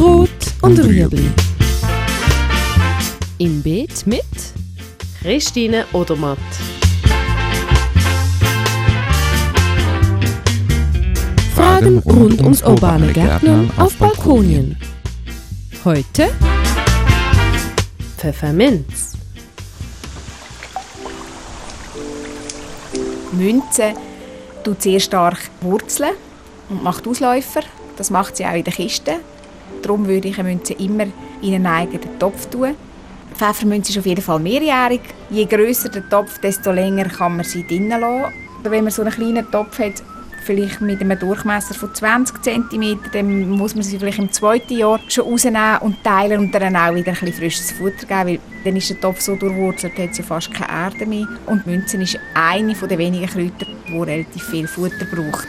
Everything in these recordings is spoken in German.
Rot und Rüebli. Im Beet mit Christine Odermatt. Fragen rund ums urbane Gärtnern auf Balkonien. Heute Pfefferminz. Münze tut sehr stark wurzeln und macht Ausläufer. Das macht sie auch in der Kiste. Darum würde ich eine Münze immer in einen eigenen Topf tun. Pfeffermünze ist auf jeden Fall mehrjährig. Je grösser der Topf, desto länger kann man sie drinnen lassen. Wenn man so einen kleinen Topf hat, vielleicht mit einem Durchmesser von 20 cm, dann muss man sie vielleicht im zweiten Jahr schon rausnehmen und teilen und dann auch wieder ein bisschen frisches Futter geben, weil dann ist der Topf so durchwurzelt, hat sie fast keine Erde mehr. Und Münzen ist eine der wenigen Kräuter, die relativ viel Futter braucht.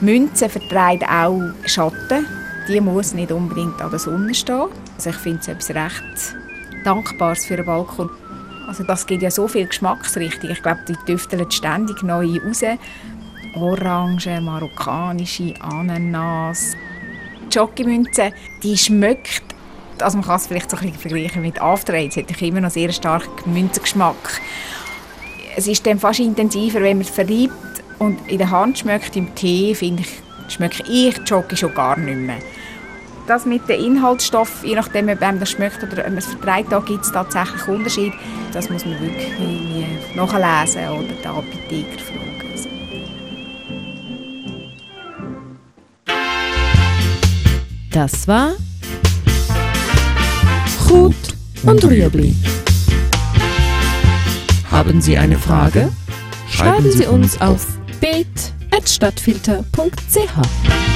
Münze vertreibt auch Schatten. Die muss nicht unbedingt an der Sonne stehen. Also ich finde es etwas recht Dankbares für einen Balkon. Also das gibt ja so viel Geschmacksrichtung. Ich glaube, die düfteln ständig neu raus. Orange, marokkanische, Ananas. Die Schokimünze, die schmeckt, also man kann es vielleicht so ein bisschen vergleichen mit After Eight, ich immer noch sehr starken Münzengeschmack. Es ist dann fast intensiver, wenn man es verreibt und in der Hand schmeckt, im Tee finde ich, schmecke ich Schoki schon gar nicht mehr. Das mit den Inhaltsstoffen, je nachdem, ob einem das schmeckt oder ob es verträgt, da gibt es tatsächlich Unterschiede. Das muss man wirklich nachlesen oder den Apotheker fragen. Also. Das war Rot und Rüebli. Haben Sie eine Frage? Schreiben Sie uns auf beet.stadtfilter.ch.